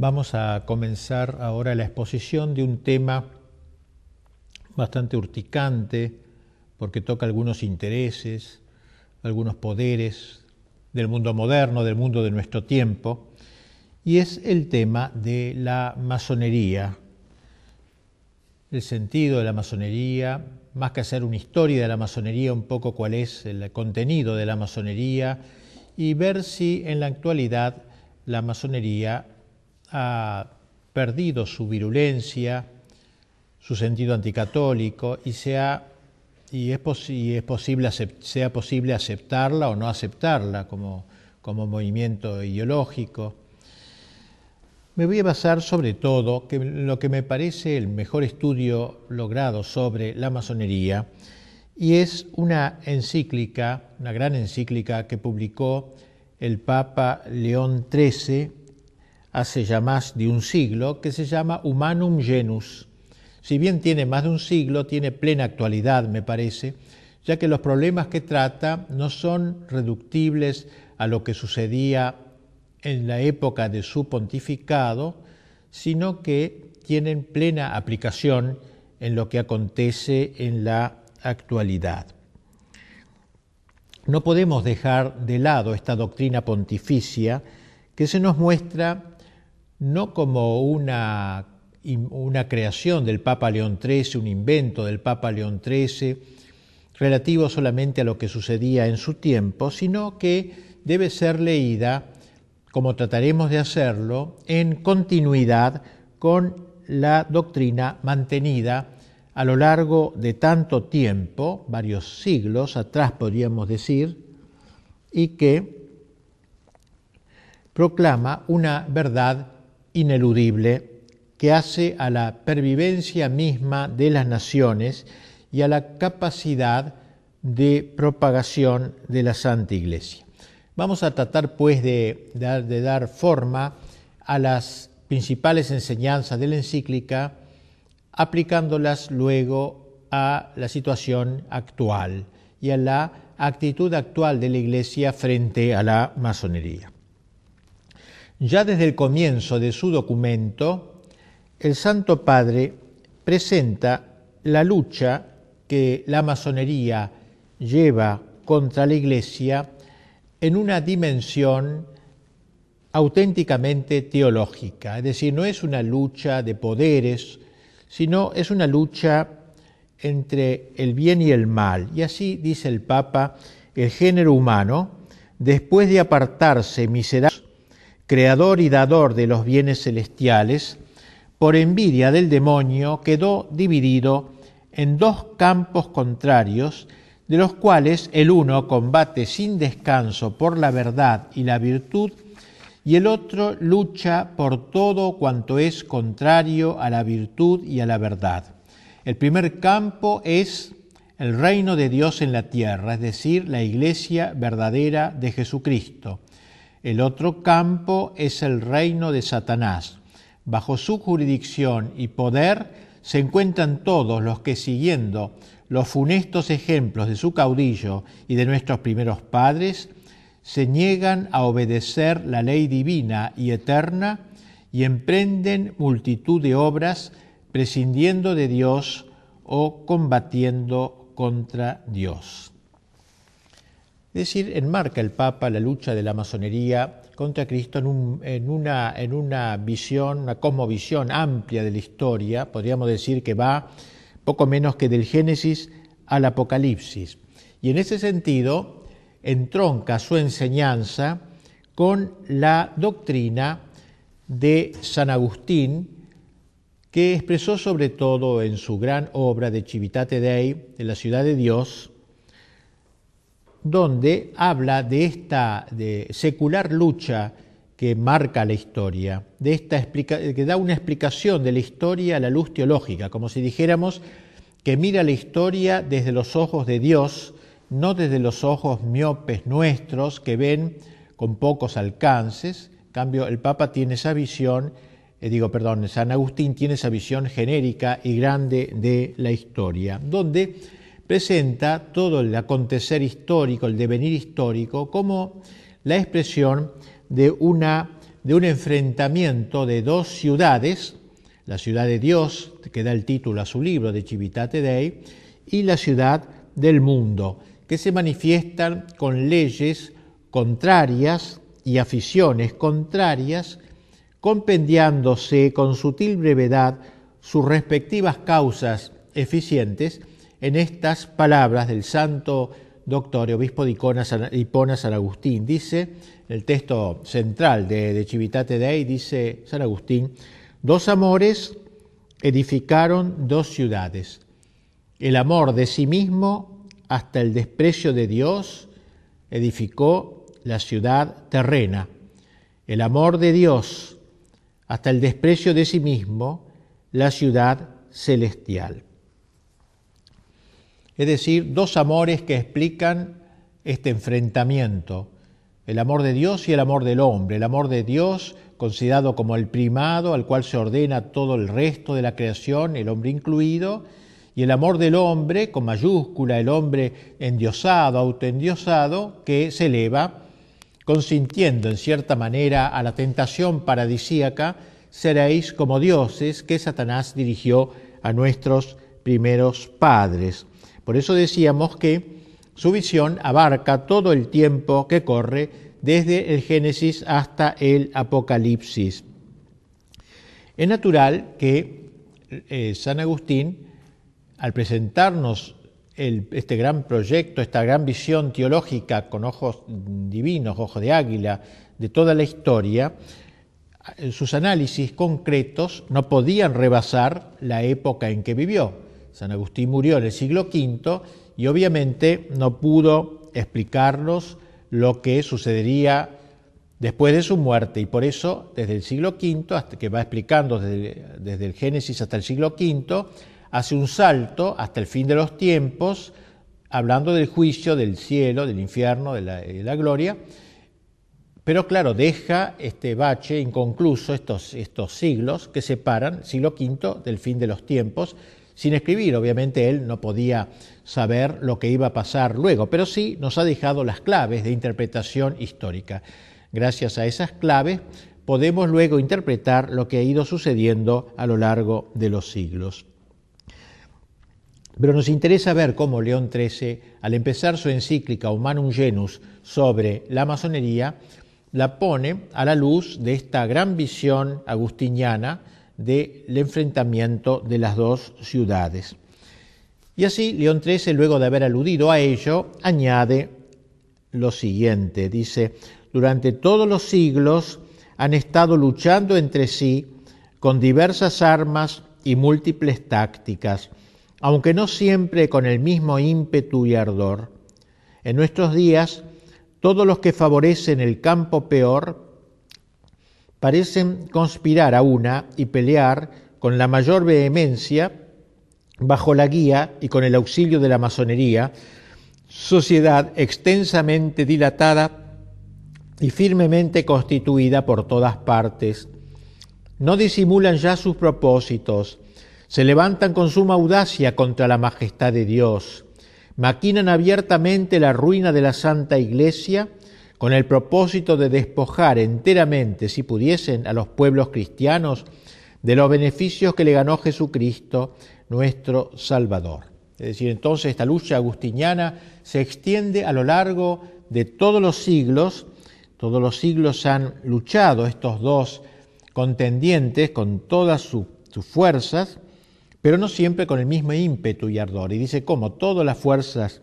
Vamos a comenzar ahora la exposición de un tema bastante urticante porque toca algunos intereses, algunos poderes del mundo moderno, del mundo de nuestro tiempo, y es el tema de la masonería, el sentido de la masonería, más que hacer una historia de la masonería, un poco cuál es el contenido de la masonería y ver si en la actualidad la masonería ha perdido su virulencia, su sentido anticatólico y, sea, y, es, es posible, sea posible aceptarla o no aceptarla como, como movimiento ideológico. Me voy a basar sobre todo en lo que me parece el mejor estudio logrado sobre la masonería y es una encíclica, una gran encíclica que publicó el Papa León XIII hace ya más de un siglo, que se llama Humanum Genus. Si bien tiene más de un siglo, tiene plena actualidad, me parece, ya que los problemas que trata no son reductibles a lo que sucedía en la época de su pontificado, sino que tienen plena aplicación en lo que acontece en la actualidad. No podemos dejar de lado esta doctrina pontificia que se nos muestra no como una, una creación del Papa León XIII, un invento del Papa León XIII, relativo solamente a lo que sucedía en su tiempo, sino que debe ser leída, como trataremos de hacerlo, en continuidad con la doctrina mantenida a lo largo de tanto tiempo, varios siglos atrás podríamos decir, y que proclama una verdad ineludible que hace a la pervivencia misma de las naciones y a la capacidad de propagación de la Santa Iglesia. Vamos a tratar pues de, de, dar forma a las principales enseñanzas de la encíclica, aplicándolas luego a la situación actual y a la actitud actual de la Iglesia frente a la masonería. Ya desde el comienzo de su documento, el Santo Padre presenta la lucha que la masonería lleva contra la Iglesia en una dimensión auténticamente teológica, es decir, no es una lucha de poderes, sino es una lucha entre el bien y el mal. Y así dice el Papa, el género humano, después de apartarse miserable creador y dador de los bienes celestiales, por envidia del demonio quedó dividido en dos campos contrarios, de los cuales el uno combate sin descanso por la verdad y la virtud, y el otro lucha por todo cuanto es contrario a la virtud y a la verdad. El primer campo es el reino de Dios en la tierra, es decir, la iglesia verdadera de Jesucristo. El otro campo es el reino de Satanás. Bajo su jurisdicción y poder se encuentran todos los que siguiendo los funestos ejemplos de su caudillo y de nuestros primeros padres, se niegan a obedecer la ley divina y eterna y emprenden multitud de obras prescindiendo de Dios o combatiendo contra Dios. Es decir, enmarca el Papa la lucha de la masonería contra Cristo en, una, en una visión, una cosmovisión amplia de la historia, podríamos decir que va poco menos que del Génesis al Apocalipsis. Y en ese sentido entronca su enseñanza con la doctrina de San Agustín, que expresó sobre todo en su gran obra de Civitate Dei, de la ciudad de Dios, donde habla de esta de secular lucha que marca la historia, de esta que da una explicación de la historia a la luz teológica, como si dijéramos que mira la historia desde los ojos de Dios, no desde los ojos miopes nuestros que ven con pocos alcances. En cambio, el Papa tiene esa visión, eh, digo, perdón, San Agustín tiene esa visión genérica y grande de la historia, donde presenta todo el acontecer histórico, el devenir histórico, como la expresión de una de un enfrentamiento de dos ciudades, la ciudad de Dios, que da el título a su libro de Civitate Dei, y la ciudad del mundo, que se manifiestan con leyes contrarias y aficiones contrarias, compendiándose con sutil brevedad sus respectivas causas eficientes en estas palabras del santo doctor y obispo de Hipona San Agustín. Dice, el texto central de, de Civitate Dei, dice San Agustín, dos amores edificaron dos ciudades, el amor de sí mismo hasta el desprecio de Dios edificó la ciudad terrena, el amor de Dios hasta el desprecio de sí mismo la ciudad celestial es decir, dos amores que explican este enfrentamiento, el amor de Dios y el amor del hombre, el amor de Dios considerado como el primado al cual se ordena todo el resto de la creación, el hombre incluido, y el amor del hombre, con mayúscula, el hombre endiosado, autoendiosado, que se eleva, consintiendo en cierta manera a la tentación paradisíaca, seréis como dioses que Satanás dirigió a nuestros primeros padres. Por eso decíamos que su visión abarca todo el tiempo que corre desde el Génesis hasta el Apocalipsis. Es natural que eh, San Agustín, al presentarnos este gran proyecto, esta gran visión teológica con ojos divinos, ojos de águila, de toda la historia, sus análisis concretos no podían rebasar la época en que vivió. San Agustín murió en el siglo V y obviamente no pudo explicarnos lo que sucedería después de su muerte. Y por eso desde el siglo V, hasta que va explicando desde, el Génesis hasta el siglo V, hace un salto hasta el fin de los tiempos, hablando del juicio, del cielo, del infierno, de la, gloria, pero claro, deja este bache inconcluso, estos, estos siglos que separan siglo V del fin de los tiempos, sin escribir. Obviamente él no podía saber lo que iba a pasar luego, pero sí nos ha dejado las claves de interpretación histórica. Gracias a esas claves podemos luego interpretar lo que ha ido sucediendo a lo largo de los siglos. Pero nos interesa ver cómo León XIII, al empezar su encíclica Humanum Genus sobre la masonería, la pone a la luz de esta gran visión agustiniana del enfrentamiento de las dos ciudades. Y así León XIII, luego de haber aludido a ello, añade lo siguiente, dice, durante todos los siglos han estado luchando entre sí con diversas armas y múltiples tácticas, aunque no siempre con el mismo ímpetu y ardor. En nuestros días, todos los que favorecen el campo peor parecen conspirar a una y pelear con la mayor vehemencia bajo la guía y con el auxilio de la masonería, sociedad extensamente dilatada y firmemente constituida por todas partes. No disimulan ya sus propósitos, se levantan con suma audacia contra la majestad de Dios, maquinan abiertamente la ruina de la Santa Iglesia con el propósito de despojar enteramente, si pudiesen, a los pueblos cristianos de los beneficios que le ganó Jesucristo, nuestro Salvador. Es decir, entonces esta lucha agustiniana se extiende a lo largo de todos los siglos, todos los siglos han luchado estos dos contendientes con todas sus fuerzas, pero no siempre con el mismo ímpetu y ardor. Y dice, como todas las fuerzas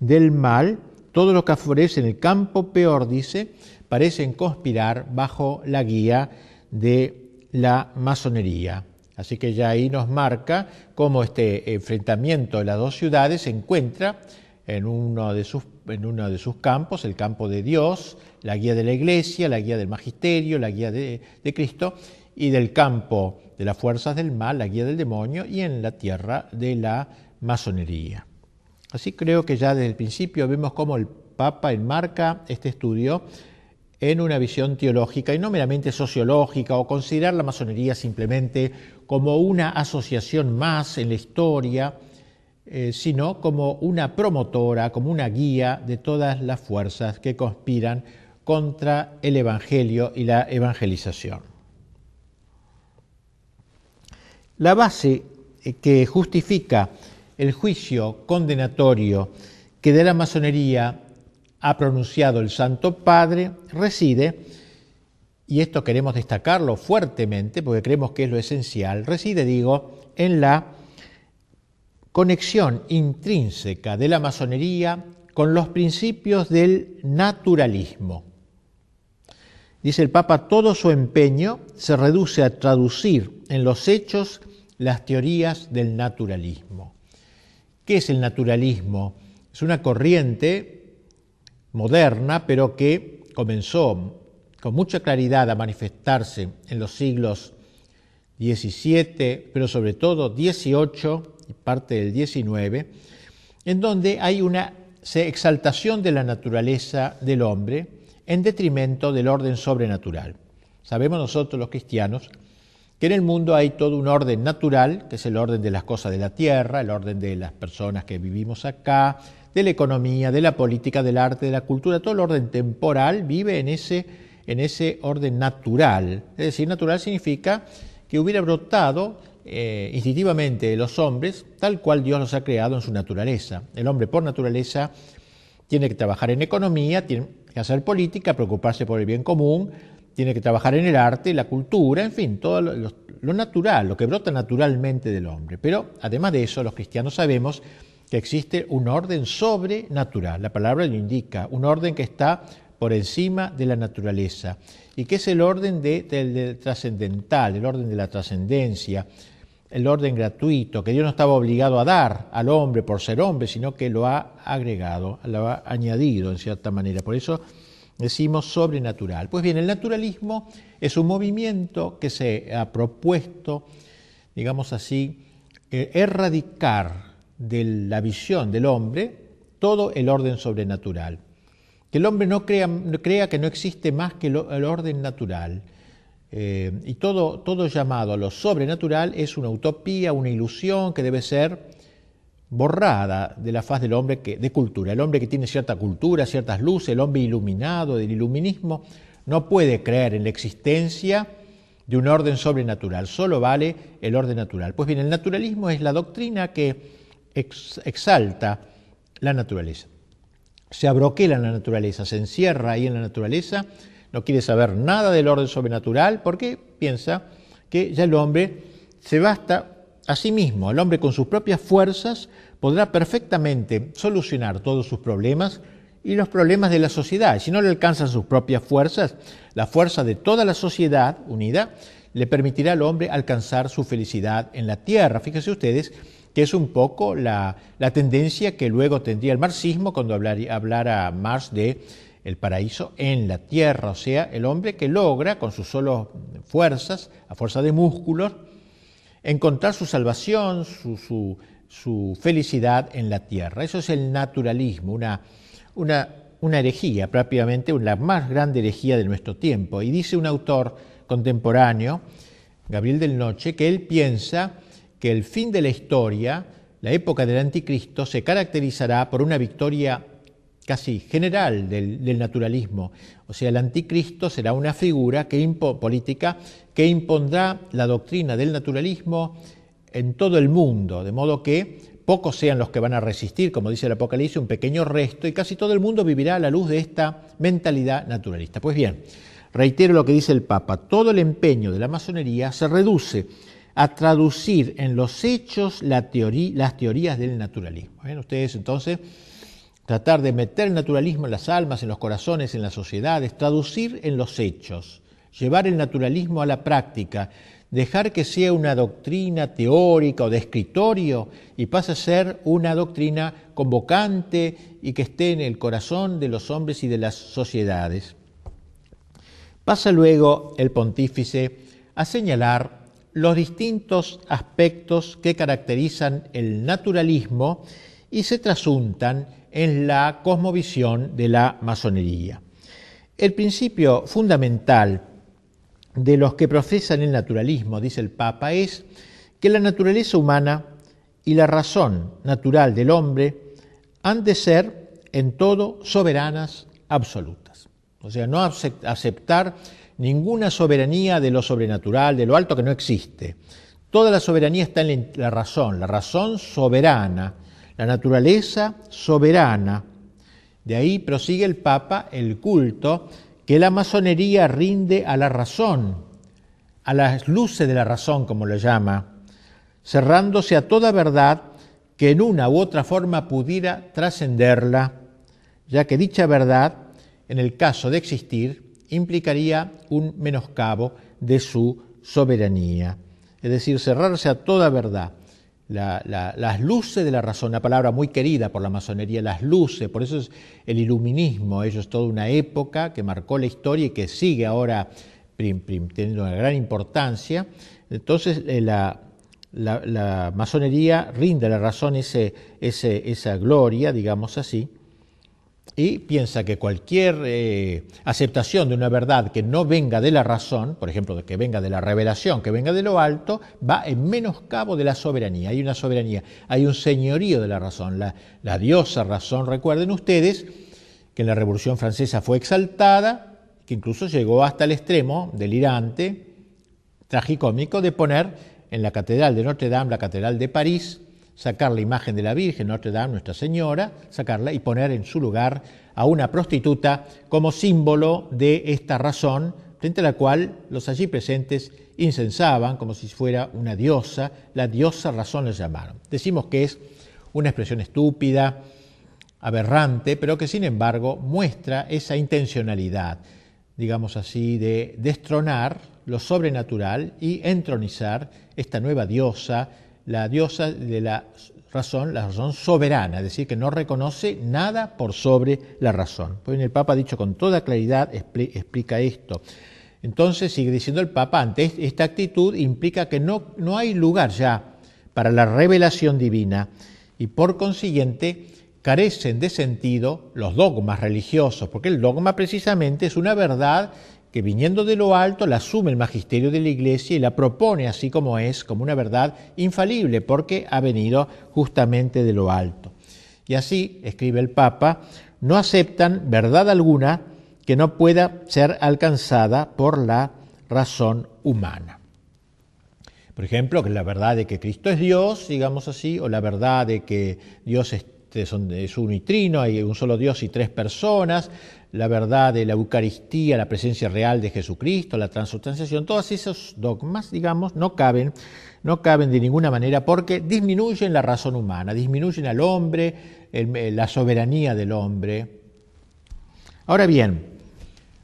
del mal, todo lo que favorece en el campo peor, dice, parecen conspirar bajo la guía de la masonería. Así que ya ahí nos marca cómo este enfrentamiento de las dos ciudades se encuentra en uno de sus, en uno de sus campos, el campo de Dios, la guía de la Iglesia, la guía del Magisterio, la guía de Cristo, y del campo de las fuerzas del mal, la guía del demonio, y en la tierra de la masonería. Así creo que ya desde el principio vemos cómo el Papa enmarca este estudio en una visión teológica y no meramente sociológica o considerar la masonería simplemente como una asociación más en la historia, eh, sino como una promotora, como una guía de todas las fuerzas que conspiran contra el Evangelio y la evangelización. La base eh, que justifica el juicio condenatorio que de la masonería ha pronunciado el Santo Padre reside, y esto queremos destacarlo fuertemente porque creemos que es lo esencial, reside, digo, en la conexión intrínseca de la masonería con los principios del naturalismo. Dice el Papa, todo su empeño se reduce a traducir en los hechos las teorías del naturalismo. ¿Qué es el naturalismo? Es una corriente moderna, pero que comenzó con mucha claridad a manifestarse en los siglos XVII, pero sobre todo XVIII y parte del XIX, en donde hay una exaltación de la naturaleza del hombre en detrimento del orden sobrenatural. Sabemos nosotros los cristianos que en el mundo hay todo un orden natural, que es el orden de las cosas de la tierra, el orden de las personas que vivimos acá, de la economía, de la política, del arte, de la cultura, todo el orden temporal vive en ese, en ese orden natural. Es decir, natural significa que hubiera brotado eh, instintivamente de los hombres tal cual Dios los ha creado en su naturaleza. El hombre por naturaleza tiene que trabajar en economía, tiene que hacer política, preocuparse por el bien común, tiene que trabajar en el arte, la cultura, en fin, todo lo, natural, lo que brota naturalmente del hombre. Pero además de eso, los cristianos sabemos que existe un orden sobrenatural, la palabra lo indica, un orden que está por encima de la naturaleza y que es el orden de, trascendental, el orden de la trascendencia, el orden gratuito, que Dios no estaba obligado a dar al hombre por ser hombre, sino que lo ha agregado, lo ha añadido en cierta manera. Por eso decimos sobrenatural. Pues bien, el naturalismo es un movimiento que se ha propuesto, digamos así, eh, erradicar de la visión del hombre todo el orden sobrenatural. Que el hombre no crea, que no existe más que el orden natural. Eh, y todo, todo llamado a lo sobrenatural es una utopía, una ilusión que debe ser borrada de la faz del hombre que, de cultura. El hombre que tiene cierta cultura, ciertas luces, el hombre iluminado del iluminismo, no puede creer en la existencia de un orden sobrenatural, solo vale el orden natural. Pues bien, el naturalismo es la doctrina que exalta la naturaleza. Se abroquela en la naturaleza, se encierra ahí en la naturaleza, no quiere saber nada del orden sobrenatural porque piensa que ya el hombre se basta a sí mismo, el hombre con sus propias fuerzas podrá perfectamente solucionar todos sus problemas y los problemas de la sociedad. Si no le alcanzan sus propias fuerzas, la fuerza de toda la sociedad unida le permitirá al hombre alcanzar su felicidad en la tierra. Fíjense ustedes que es un poco la, tendencia que luego tendría el marxismo cuando hablara Marx de el paraíso en la tierra, o sea, el hombre que logra con sus solos fuerzas, a fuerza de músculos, encontrar su salvación, su, felicidad en la tierra. Eso es el naturalismo, una, una, una herejía, prácticamente la más grande herejía de nuestro tiempo. Y dice un autor contemporáneo, Gabriel del Noche, que él piensa que el fin de la historia, la época del anticristo, se caracterizará por una victoria casi general del, naturalismo. O sea, el anticristo será una figura que política que impondrá la doctrina del naturalismo en todo el mundo, de modo que pocos sean los que van a resistir, como dice el Apocalipsis, un pequeño resto, y casi todo el mundo vivirá a la luz de esta mentalidad naturalista. Pues bien, reitero lo que dice el Papa, todo el empeño de la masonería se reduce a traducir en los hechos las teorías del naturalismo. ¿Ven ustedes entonces? Tratar de meter el naturalismo en las almas, en los corazones, en las sociedades, traducir en los hechos, llevar el naturalismo a la práctica, dejar que sea una doctrina teórica o de escritorio y pase a ser una doctrina convocante y que esté en el corazón de los hombres y de las sociedades. Pasa luego el pontífice a señalar los distintos aspectos que caracterizan el naturalismo y se trasuntan en la cosmovisión de la masonería. El principio fundamental de los que profesan el naturalismo, dice el Papa, es que la naturaleza humana y la razón natural del hombre han de ser en todo soberanas absolutas. O sea, no aceptar ninguna soberanía de lo sobrenatural, de lo alto que no existe. Toda la soberanía está en la razón, la razón soberana, la naturaleza soberana. De ahí prosigue el Papa el culto que la masonería rinde a la razón, a las luces de la razón, como lo llama, cerrándose a toda verdad que en una u otra forma pudiera trascenderla, ya que dicha verdad, en el caso de existir, implicaría un menoscabo de su soberanía. Es decir, cerrarse a toda verdad. Las luces de la razón, una palabra muy querida por la masonería, las luces, por eso es el iluminismo, ello es toda una época que marcó la historia y que sigue ahora teniendo una gran importancia. Entonces, eh, la, la, masonería rinde a la razón ese, esa gloria, digamos así, y piensa que cualquier eh, aceptación de una verdad que no venga de la razón, por ejemplo, que venga de la revelación, que venga de lo alto, va en menoscabo de la soberanía. Hay una soberanía, hay un señorío de la razón, la, la diosa razón. Recuerden ustedes que en la Revolución Francesa fue exaltada, que incluso llegó hasta el extremo delirante, tragicómico, de poner en la Catedral de Notre Dame, la Catedral de París, sacar la imagen de la Virgen Notre Dame, Nuestra Señora, sacarla y poner en su lugar a una prostituta como símbolo de esta razón, frente a la cual los allí presentes incensaban como si fuera una diosa, la diosa razón la llamaron. Decimos que es una expresión estúpida, aberrante, pero que sin embargo muestra esa intencionalidad, digamos así, de destronar lo sobrenatural y entronizar esta nueva diosa, la diosa de la razón, la razón soberana, es decir, que no reconoce nada por sobre la razón. Pues el Papa ha dicho con toda claridad, explica esto. Entonces sigue diciendo el Papa, ante esta actitud implica que no, no hay lugar ya para la revelación divina y por consiguiente carecen de sentido los dogmas religiosos, porque el dogma precisamente es una verdad que viniendo de lo alto la asume el magisterio de la Iglesia y la propone así como es, como una verdad infalible, porque ha venido justamente de lo alto. Y así, escribe el Papa, no aceptan verdad alguna que no pueda ser alcanzada por la razón humana. Por ejemplo, que la verdad de que Cristo es Dios, digamos así, o la verdad de que Dios es, es un trino, hay un solo Dios y tres personas, la verdad de la Eucaristía, la presencia real de Jesucristo, la transubstanciación, todos esos dogmas, digamos, no caben, no caben de ninguna manera porque disminuyen la razón humana, disminuyen al hombre, la soberanía del hombre. Ahora bien,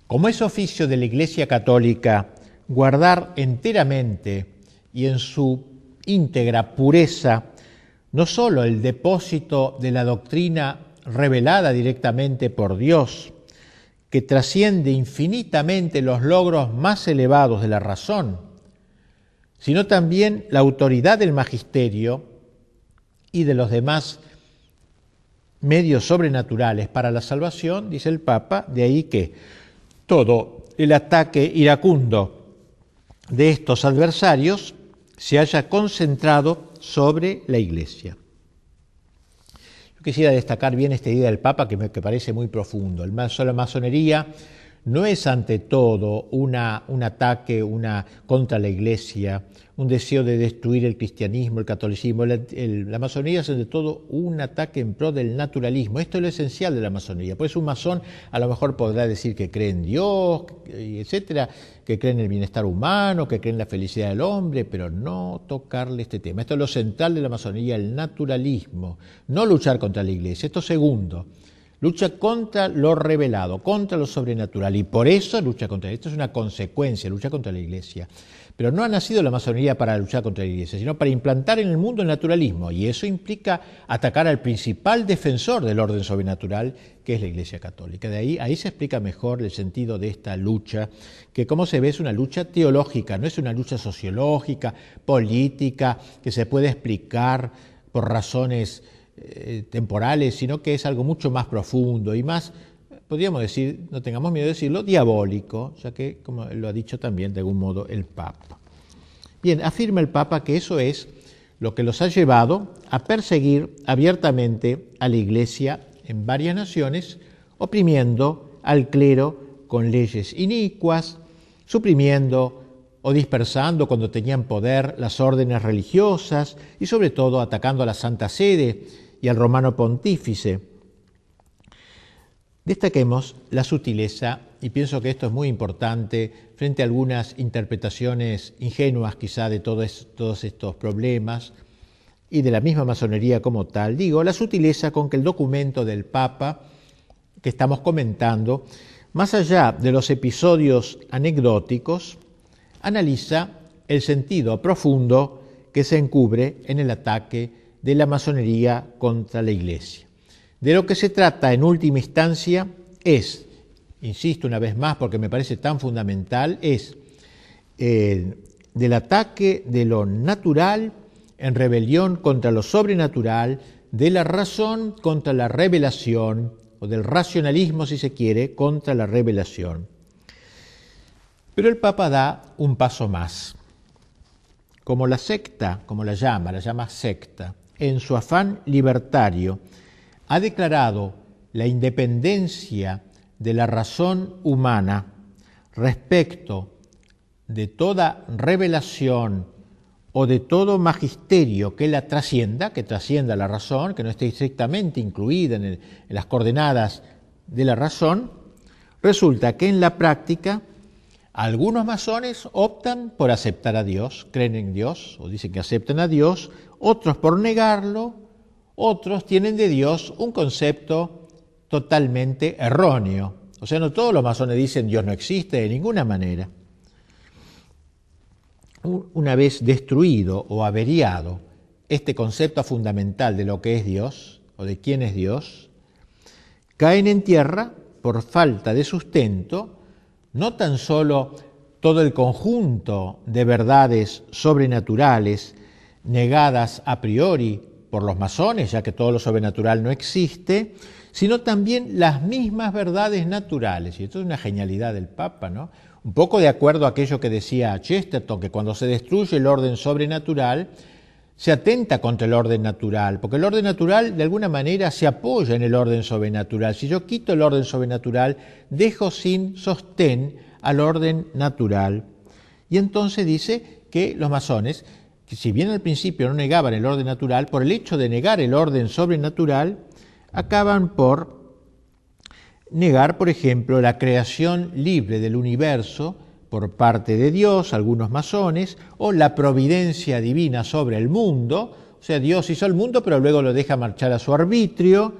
como es oficio de la Iglesia Católica guardar enteramente y en su íntegra pureza no sólo el depósito de la doctrina revelada directamente por Dios, que trasciende infinitamente los logros más elevados de la razón, sino también la autoridad del magisterio y de los demás medios sobrenaturales para la salvación, dice el Papa, de ahí que todo el ataque iracundo de estos adversarios se haya concentrado sobre la Iglesia. Quisiera destacar bien esta idea del Papa que me parece muy profundo. El, la masonería no es ante todo una, un ataque contra la Iglesia, un deseo de destruir el cristianismo, el catolicismo. la masonería es ante todo un ataque en pro del naturalismo. Esto es lo esencial de la masonería. Pues un masón a lo mejor podrá decir que cree en Dios, etcétera, que cree en el bienestar humano, que cree en la felicidad del hombre, pero no tocarle este tema. Esto es lo central de la masonería, el naturalismo, no luchar contra la Iglesia. Esto segundo lucha contra lo revelado, contra lo sobrenatural, y por eso lucha contra esto, es una consecuencia, lucha contra la Iglesia. Pero no ha nacido la masonería para luchar contra la Iglesia, sino para implantar en el mundo el naturalismo, y eso implica atacar al principal defensor del orden sobrenatural, que es la Iglesia Católica. De ahí, ahí se explica mejor el sentido de esta lucha, que como se ve es una lucha teológica, no es una lucha sociológica, política, que se puede explicar por razones eh, temporales, sino que es algo mucho más profundo y más, podríamos decir, no tengamos miedo de decirlo, diabólico, ya que, como lo ha dicho también de algún modo el Papa. Bien, afirma el Papa que eso es lo que los ha llevado a perseguir abiertamente a la Iglesia en varias naciones, oprimiendo al clero con leyes inicuas, suprimiendo o dispersando cuando tenían poder las órdenes religiosas y sobre todo atacando a la Santa Sede y al romano pontífice. Destaquemos la sutileza, y pienso que esto es muy importante frente a algunas interpretaciones ingenuas quizá de todos estos problemas y de la misma masonería como tal. Digo, la sutileza con que el documento del Papa que estamos comentando, más allá de los episodios anecdóticos, analiza el sentido profundo que se encubre en el ataque de la masonería contra la Iglesia. De lo que se trata en última instancia es, insisto una vez más porque me parece tan fundamental, es del ataque de lo natural en rebelión contra lo sobrenatural, de la razón contra la revelación, o del racionalismo, si se quiere, contra la revelación. Pero el Papa da un paso más. Como la secta, como la llama, la llama secta, en su afán libertario, ha declarado la independencia de la razón humana respecto de toda revelación o de todo magisterio que la trascienda, que trascienda la razón, que no esté estrictamente incluida en, en las coordenadas de la razón, resulta que en la práctica algunos masones optan por aceptar a Dios, creen en Dios o dicen que aceptan a Dios, otros por negarlo, otros tienen de Dios un concepto totalmente erróneo. O sea, no todos los masones dicen Dios no existe de ninguna manera. Una vez destruido o averiado este concepto fundamental de lo que es Dios o de quién es Dios, caen en tierra por falta de sustento no tan solo todo el conjunto de verdades sobrenaturales negadas a priori por los masones, ya que todo lo sobrenatural no existe, sino también las mismas verdades naturales. Y esto es una genialidad del Papa, ¿no? Un poco de acuerdo a aquello que decía Chesterton, que cuando se destruye el orden sobrenatural, se atenta contra el orden natural, porque el orden natural de alguna manera se apoya en el orden sobrenatural. Si yo quito el orden sobrenatural, dejo sin sostén al orden natural. Y entonces dice que los masones, que si bien al principio no negaban el orden natural, por el hecho de negar el orden sobrenatural, acaban por negar, por ejemplo, la creación libre del universo, por parte de Dios, algunos masones, o la providencia divina sobre el mundo, o sea, Dios hizo el mundo pero luego lo deja marchar a su arbitrio,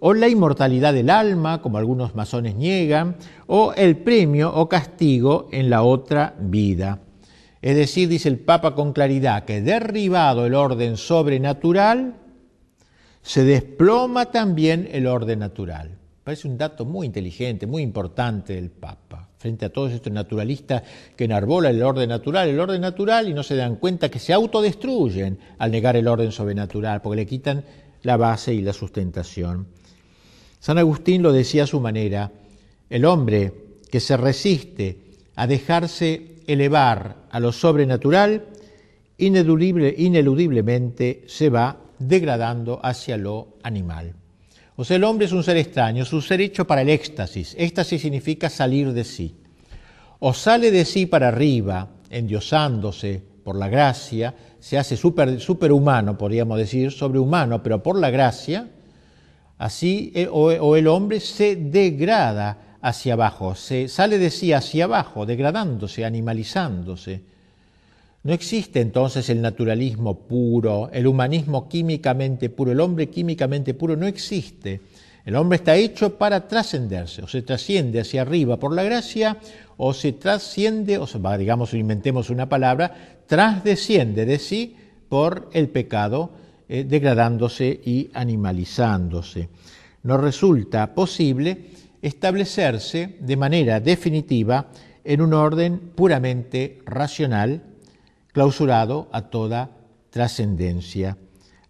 o la inmortalidad del alma, como algunos masones niegan, o el premio o castigo en la otra vida. Es decir, dice el Papa con claridad, que derribado el orden sobrenatural, se desploma también el orden natural. Parece un dato muy inteligente, muy importante del Papa frente a todos estos naturalistas que enarbolan el orden natural, el orden natural y no se dan cuenta que se autodestruyen al negar el orden sobrenatural, porque le quitan la base y la sustentación. San Agustín lo decía a su manera, el hombre que se resiste a dejarse elevar a lo sobrenatural, ineludiblemente se va degradando hacia lo animal. O sea, el hombre es un ser extraño, es un ser hecho para el éxtasis. Éxtasis significa salir de sí. O sale de sí para arriba, endiosándose por la gracia, se hace super, superhumano, podríamos decir, sobrehumano, pero por la gracia, así, eh, o, o el hombre se degrada hacia abajo, se sale de sí hacia abajo, degradándose, animalizándose. No existe entonces el naturalismo puro, el humanismo químicamente puro, el hombre químicamente puro no existe. El hombre está hecho para trascenderse, o se trasciende hacia arriba por la gracia, o se trasciende, o se, digamos, inventemos una palabra, trasdesciende de sí por el pecado, eh, degradándose y animalizándose. No resulta posible establecerse de manera definitiva en un orden puramente racional, clausurado a toda trascendencia.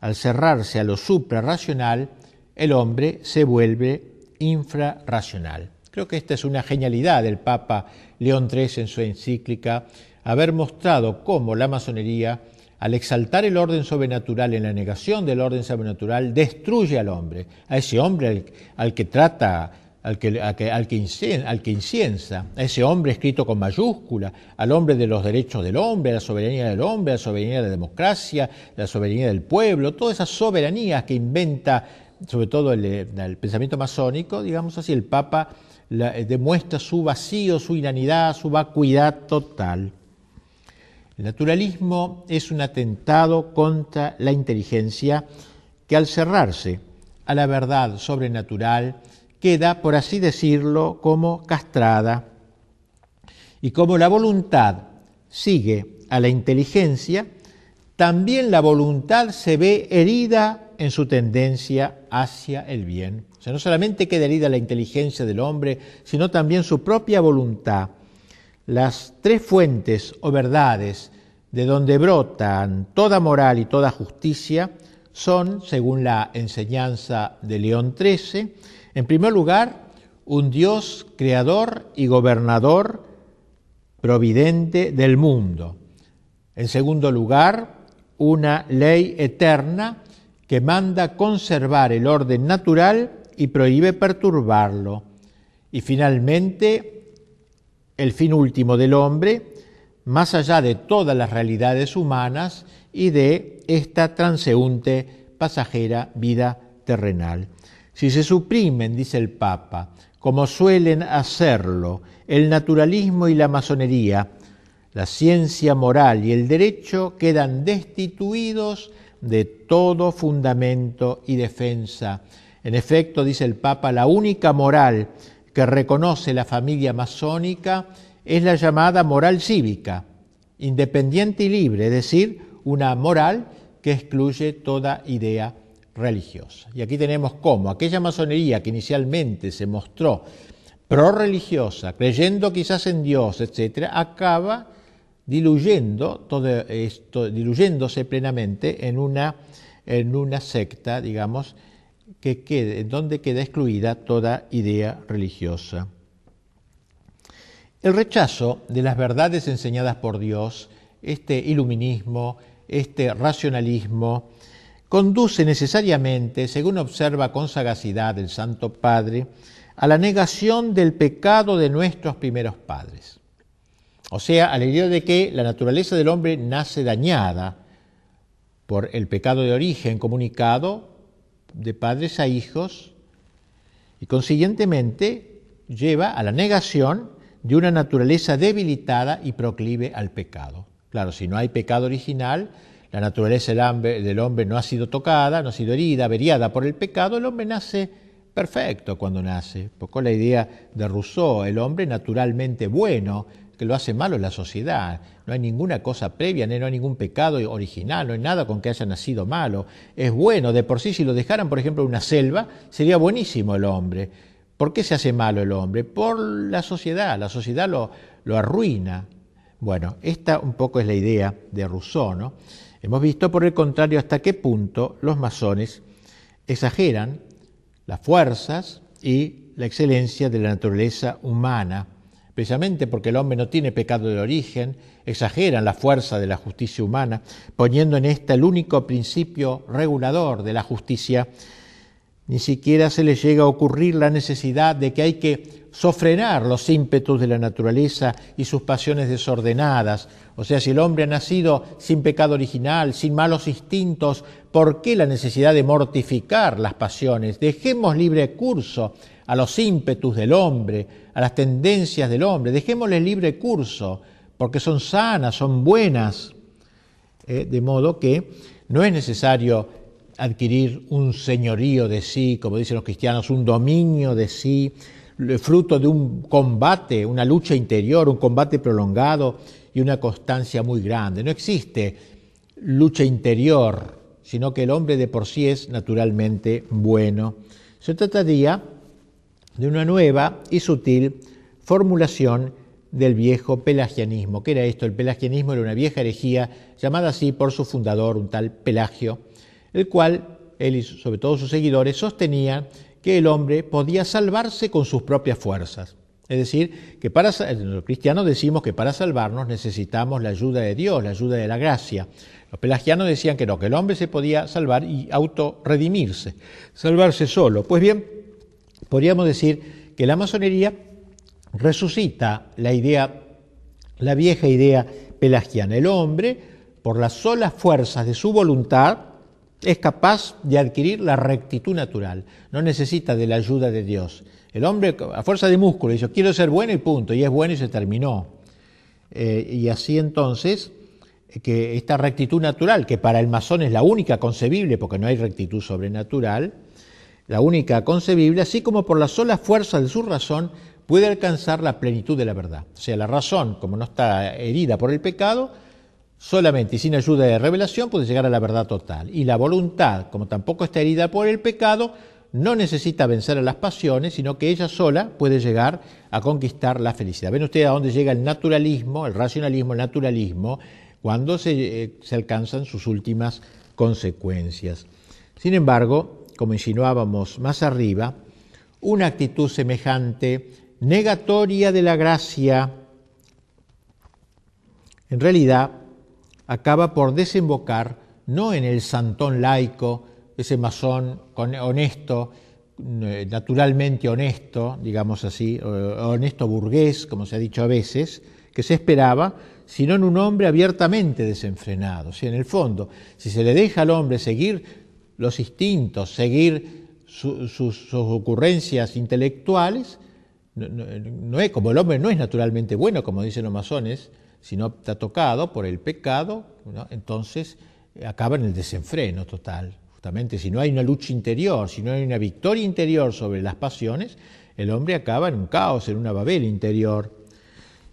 Al cerrarse a lo suprarracional, el hombre se vuelve infrarracional. Creo que esta es una genialidad del Papa León XIII en su encíclica, haber mostrado cómo la masonería, al exaltar el orden sobrenatural en la negación del orden sobrenatural, destruye al hombre, a ese hombre al, que trata al que, al que, inciensa, a ese hombre escrito con mayúscula, al hombre de los derechos del hombre, a la soberanía del hombre, a la soberanía de la democracia, la soberanía del pueblo, todas esas soberanías que inventa sobre todo el, pensamiento masónico, digamos así, el Papa eh, demuestra su vacío, su inanidad, su vacuidad total. El naturalismo es un atentado contra la inteligencia que al cerrarse a la verdad sobrenatural queda, por así decirlo, como castrada. Y como la voluntad sigue a la inteligencia, también la voluntad se ve herida en su tendencia hacia el bien. O sea, no solamente queda herida la inteligencia del hombre, sino también su propia voluntad. Las tres fuentes o verdades de donde brotan toda moral y toda justicia son, según la enseñanza de León XIII, en primer lugar, un Dios creador y gobernador providente del mundo. En segundo lugar, una ley eterna que manda conservar el orden natural y prohíbe perturbarlo. Y finalmente, el fin último del hombre, más allá de todas las realidades humanas y de esta transeúnte, pasajera vida terrenal. Si se suprimen, dice el Papa, como suelen hacerlo el naturalismo y la masonería, la ciencia moral y el derecho quedan destituidos de todo fundamento y defensa. En efecto, dice el Papa, la única moral que reconoce la familia masónica es la llamada moral cívica, independiente y libre, es decir, una moral que excluye toda idea Y aquí tenemos cómo aquella masonería que inicialmente se mostró prorreligiosa, creyendo quizás en Dios, etc., acaba diluyendo todo diluyéndose plenamente en una, en una secta, digamos, que quede, donde queda excluida toda idea religiosa. El rechazo de las verdades enseñadas por Dios, este iluminismo, este racionalismo, conduce necesariamente, según observa con sagacidad el Santo Padre, a la negación del pecado de nuestros primeros padres. O sea, a la idea de que la naturaleza del hombre nace dañada por el pecado de origen comunicado de padres a hijos y consiguientemente lleva a la negación de una naturaleza debilitada y proclive al pecado. Claro, si no hay pecado original, la naturaleza del hombre no ha sido tocada, no ha sido herida, averiada por el pecado, el hombre nace perfecto cuando nace. Poco la idea de Rousseau, el hombre naturalmente bueno, que lo hace malo la sociedad. No hay ninguna cosa previa, no hay ningún pecado original, no hay nada con que haya nacido malo. Es bueno, de por sí, si lo dejaran, por ejemplo, en una selva, sería buenísimo el hombre. ¿Por qué se hace malo el hombre? Por la sociedad, la sociedad lo, lo arruina. Bueno, esta un poco es la idea de Rousseau, ¿no? Hemos visto, por el contrario, hasta qué punto los masones exageran las fuerzas y la excelencia de la naturaleza humana precisamente porque el hombre no tiene pecado de origen, exageran la fuerza de la justicia humana, poniendo en esta el único principio regulador de la justicia, ni siquiera se les llega a ocurrir la necesidad de que hay que sofrenar los ímpetus de la naturaleza y sus pasiones desordenadas. O sea, si el hombre ha nacido sin pecado original, sin malos instintos, ¿por qué la necesidad de mortificar las pasiones? Dejemos libre curso a los ímpetus del hombre, a las tendencias del hombre. Dejémosles libre curso, porque son sanas, son buenas. Eh, de modo que no es necesario adquirir un señorío de sí, como dicen los cristianos, un dominio de sí, fruto de un combate, una lucha interior, un combate prolongado y una constancia muy grande. No existe lucha interior, sino que el hombre de por sí es naturalmente bueno. Se trataría de una nueva y sutil formulación del viejo pelagianismo. ¿Qué era esto? El pelagianismo era una vieja herejía llamada así por su fundador, un tal Pelagio, el cual él y sobre todo sus seguidores sostenían que el hombre podía salvarse con sus propias fuerzas. Es decir, que para los cristianos decimos que para salvarnos necesitamos la ayuda de Dios, la ayuda de la gracia. Los pelagianos decían que no, que el hombre se podía salvar y autorredimirse, salvarse solo. Pues bien, Podríamos decir que la masonería resucita la idea, la vieja idea pelagiana. El hombre, por las solas fuerzas de su voluntad, es capaz de adquirir la rectitud natural, no necesita de la ayuda de Dios. El hombre, a fuerza de músculo, dice, quiero ser bueno y punto, y es bueno y se terminó. Eh, y así entonces, que esta rectitud natural, que para el masón es la única concebible, porque no hay rectitud sobrenatural, la única concebible, así como por la sola fuerza de su razón, puede alcanzar la plenitud de la verdad. O sea, la razón, como no está herida por el pecado, solamente y sin ayuda de revelación puede llegar a la verdad total. Y la voluntad, como tampoco está herida por el pecado, no necesita vencer a las pasiones, sino que ella sola puede llegar a conquistar la felicidad. Ven ustedes a dónde llega el naturalismo, el racionalismo, el naturalismo, cuando se, eh, se alcanzan sus últimas consecuencias. Sin embargo, como insinuábamos más arriba, una actitud semejante negatoria de la gracia, en realidad acaba por desembocar no en el santón laico, ese masón honesto, eh, naturalmente honesto, digamos así, honesto burgués, como se ha dicho a veces, que se esperaba, sino en un hombre abiertamente desenfrenado. O en el fondo, si se le deja al hombre seguir los instintos, seguir sus ocurrencias intelectuales, no, es como el hombre no es naturalmente bueno, como dicen los masones, sino está tocado por el pecado, entonces eh, acaba en el desenfreno total. Justamente si no hay una lucha interior, si no hay una victoria interior sobre las pasiones, el hombre acaba en un caos, en una babel interior.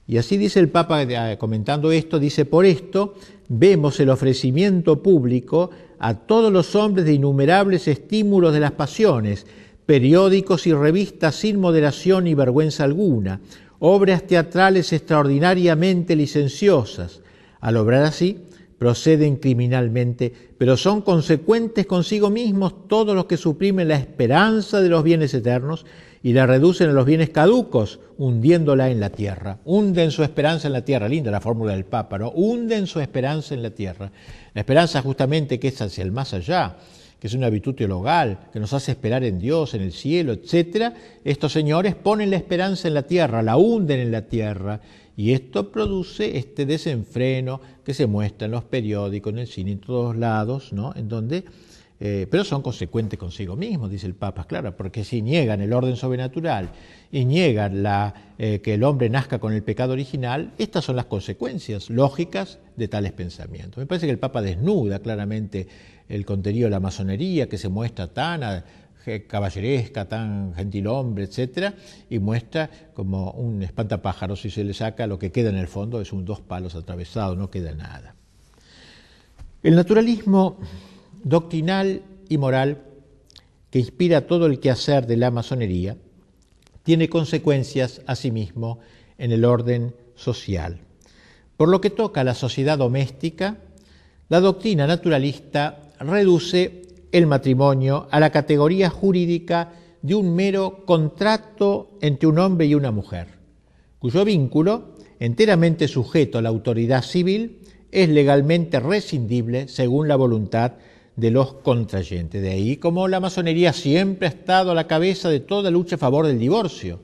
Y así dice el Papa, eh, comentando esto, dice, por esto vemos el ofrecimiento público a todos los hombres de innumerables estímulos de las pasiones, periódicos y revistas sin moderación y vergüenza alguna, obras teatrales extraordinariamente licenciosas. Al obrar así, proceden criminalmente, pero son consecuentes consigo mismos todos los que suprimen la esperanza de los bienes eternos y la reducen a los bienes caducos, hundiéndola en la tierra. Hunden su esperanza en la tierra, linda la fórmula del Papa, ¿no? Hunden su esperanza en la tierra. La esperanza justamente que es hacia el más allá, que es una virtud teologal, que nos hace esperar en Dios, en el cielo, etc., estos señores ponen la esperanza en la tierra, la hunden en la tierra, y esto produce este desenfreno que se muestra en los periódicos, en el cine, en todos lados, ¿no? En donde, eh, pero son consecuentes consigo mismos, dice el Papa, claro, porque si niegan el orden sobrenatural y niegan la, eh, que el hombre nazca con el pecado original, estas son las consecuencias lógicas de tales pensamientos. Me parece que el Papa desnuda claramente el contenido de la masonería, que se muestra tan caballeresca, tan gentil hombre, etcétera, y muestra como un espantapájaros, si se le saca, lo que queda en el fondo es un dos palos atravesados, no queda nada. El naturalismo doctrinal y moral que inspira todo el quehacer de la masonería tiene consecuencias asimismo en el orden social. Por lo que toca a la sociedad doméstica, la doctrina naturalista reduce el matrimonio a la categoría jurídica de un mero contrato entre un hombre y una mujer, cuyo vínculo, enteramente sujeto a la autoridad civil, es legalmente rescindible según la voluntad de los contrayentes. De ahí como la masonería siempre ha estado a la cabeza de toda lucha a favor del divorcio,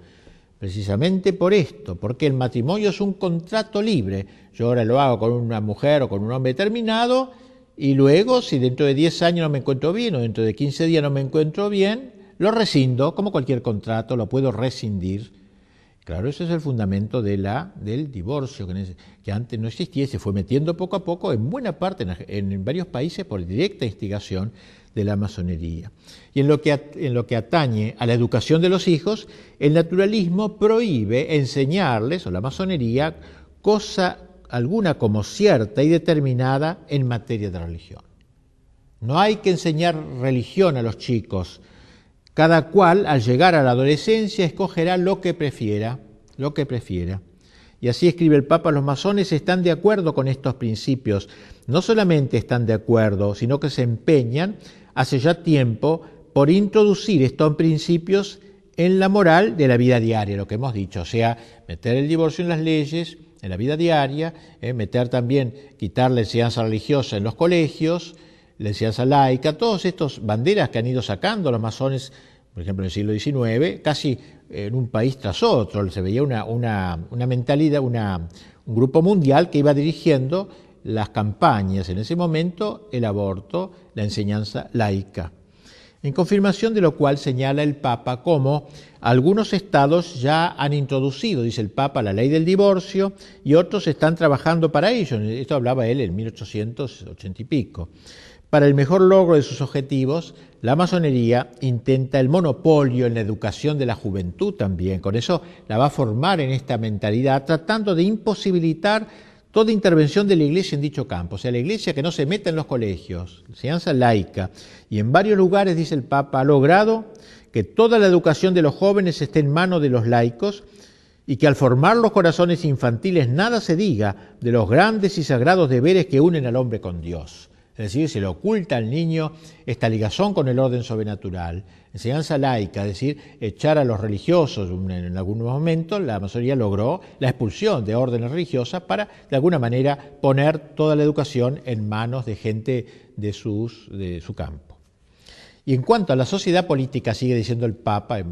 precisamente por esto, porque el matrimonio es un contrato libre. Yo ahora lo hago con una mujer o con un hombre determinado, y luego, si dentro de 10 años no me encuentro bien o dentro de 15 días no me encuentro bien, lo rescindo, como cualquier contrato, lo puedo rescindir. Claro, ese es el fundamento de la, del divorcio, que, antes no existía se fue metiendo poco a poco en buena parte, en, en varios países, por directa instigación de la masonería. Y en lo, que, en lo que atañe a la educación de los hijos, el naturalismo prohíbe enseñarles, o la masonería, cosa alguna como cierta y determinada en materia de religión. No hay que enseñar religión a los chicos. Cada cual, al llegar a la adolescencia, escogerá lo que prefiera, lo que prefiera. Y así escribe el Papa, los masones están de acuerdo con estos principios. No solamente están de acuerdo, sino que se empeñan hace ya tiempo por introducir estos principios en la moral de la vida diaria, lo que hemos dicho, o sea, meter el divorcio en las leyes, en la vida diaria, eh, meter también, quitar la enseñanza religiosa en los colegios, la enseñanza laica, todas estas banderas que han ido sacando los masones, por ejemplo, en el siglo XIX, casi en un país tras otro, se veía una, una, una mentalidad, una, un grupo mundial que iba dirigiendo las campañas, en ese momento el aborto, la enseñanza laica. En confirmación de lo cual señala el Papa cómo algunos estados ya han introducido, dice el Papa, la ley del divorcio y otros están trabajando para ello. Esto hablaba él en 1880 y pico. Para el mejor logro de sus objetivos, la masonería intenta el monopolio en la educación de la juventud también. Con eso la va a formar en esta mentalidad, tratando de imposibilitar toda intervención de la Iglesia en dicho campo. O sea, la Iglesia que no se meta en los colegios, enseñanza laica. Y en varios lugares, dice el Papa, ha logrado que toda la educación de los jóvenes esté en manos de los laicos y que al formar los corazones infantiles nada se diga de los grandes y sagrados deberes que unen al hombre con Dios. Es decir, se le oculta al niño esta ligazón con el orden sobrenatural. Enseñanza laica, es decir, echar a los religiosos. En algunos momentos la mayoría logró la expulsión de órdenes religiosas para, de alguna manera, poner toda la educación en manos de gente de, sus, de su campo. Y en cuanto a la sociedad política, sigue diciendo el Papa,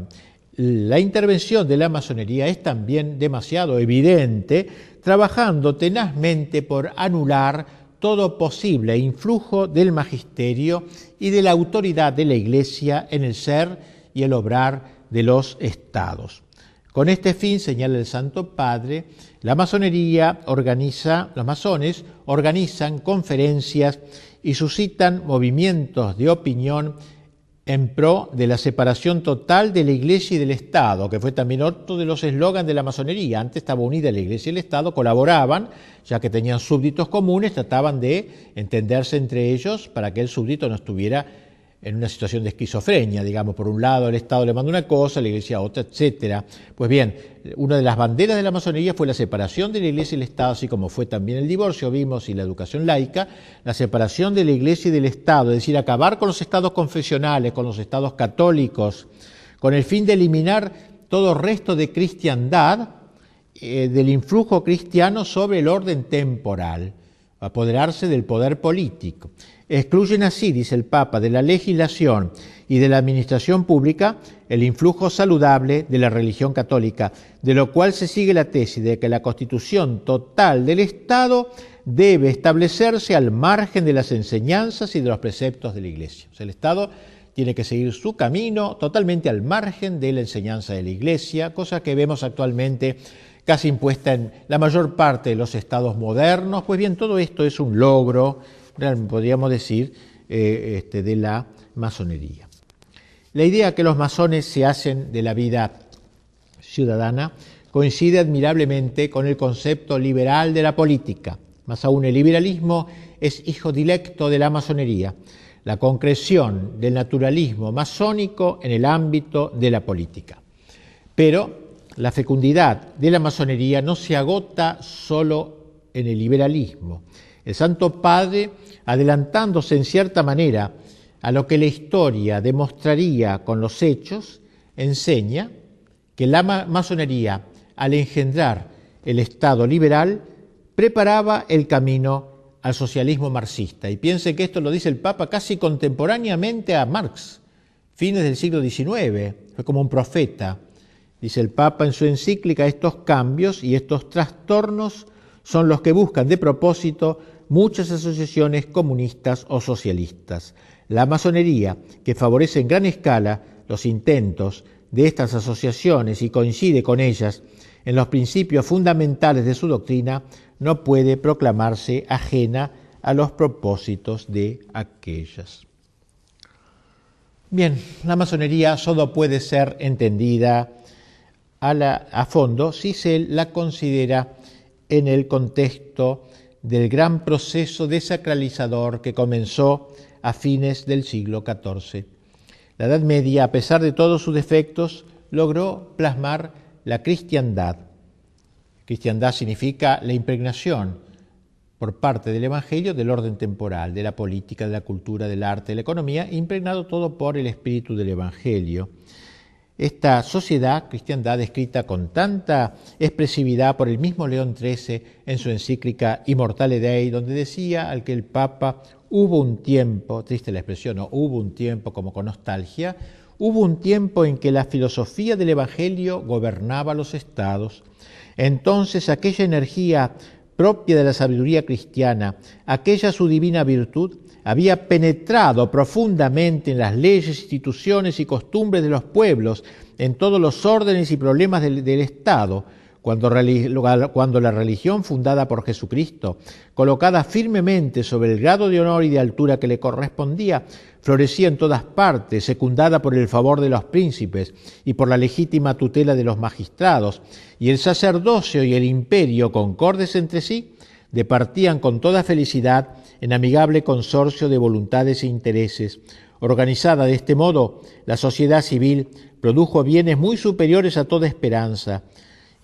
la intervención de la masonería es también demasiado evidente, trabajando tenazmente por anular todo posible influjo del magisterio y de la autoridad de la Iglesia en el ser y el obrar de los estados. Con este fin, señala el Santo Padre, la masonería organiza, los masones organizan conferencias y suscitan movimientos de opinión en pro de la separación total de la Iglesia y del Estado, que fue también otro de los eslogans de la masonería. Antes estaba unida la Iglesia y el Estado, colaboraban, ya que tenían súbditos comunes, trataban de entenderse entre ellos para que el súbdito no estuviera en una situación de esquizofrenia, digamos, por un lado el Estado le manda una cosa, la Iglesia otra, etcétera. Pues bien, una de las banderas de la masonería fue la separación de la Iglesia y el Estado, así como fue también el divorcio, vimos, y la educación laica, la separación de la Iglesia y del Estado, es decir, acabar con los estados confesionales, con los estados católicos, con el fin de eliminar todo resto de cristiandad, eh, del influjo cristiano sobre el orden temporal, apoderarse del poder político. Excluyen así, dice el Papa, de la legislación y de la administración pública el influjo saludable de la religión católica, de lo cual se sigue la tesis de que la constitución total del Estado debe establecerse al margen de las enseñanzas y de los preceptos de la Iglesia. el Estado tiene que seguir su camino totalmente al margen de la enseñanza de la Iglesia, cosa que vemos actualmente casi impuesta en la mayor parte de los estados modernos. Pues bien, todo esto es un logro podríamos decir, eh, este, de la masonería. La idea que los masones se hacen de la vida ciudadana coincide admirablemente con el concepto liberal de la política. Más aún, el liberalismo es hijo directo de la masonería, la concreción del naturalismo masónico en el ámbito de la política. Pero la fecundidad de la masonería no se agota solo en el liberalismo. El Santo Padre adelantándose en cierta manera a lo que la historia demostraría con los hechos, enseña que la masonería, al engendrar el Estado liberal, preparaba el camino al socialismo marxista. Y piense que esto lo dice el Papa casi contemporáneamente a Marx, fines del siglo XIX, como un profeta. Dice el Papa en su encíclica, estos cambios y estos trastornos son los que buscan de propósito muchas asociaciones comunistas o socialistas. La masonería, que favorece en gran escala los intentos de estas asociaciones y coincide con ellas en los principios fundamentales de su doctrina, no puede proclamarse ajena a los propósitos de aquellas. Bien, la masonería solo puede ser entendida a, a fondo si se la considera en el contexto del gran proceso desacralizador que comenzó a fines del siglo XIV. La Edad Media, a pesar de todos sus defectos, logró plasmar la cristiandad. Cristiandad significa la impregnación por parte del Evangelio del orden temporal, de la política, de la cultura, del arte, de la economía, impregnado todo por el espíritu del Evangelio. Esta sociedad cristiandad descrita con tanta expresividad por el mismo León XIII en su encíclica Immortale Dei, donde decía al que el Papa hubo un tiempo, triste la expresión, no, hubo un tiempo como con nostalgia, hubo un tiempo en que la filosofía del Evangelio gobernaba los estados. Entonces aquella energía propia de la sabiduría cristiana, aquella su divina virtud, había penetrado profundamente en las leyes, instituciones y costumbres de los pueblos, en todos los órdenes y problemas del, Estado, cuando, la religión fundada por Jesucristo, colocada firmemente sobre el grado de honor y de altura que le correspondía, florecía en todas partes, secundada por el favor de los príncipes y por la legítima tutela de los magistrados, y el sacerdocio y el imperio, concordes entre sí, departían con toda felicidad en amigable consorcio de voluntades e intereses. Organizada de este modo, la sociedad civil produjo bienes muy superiores a toda esperanza.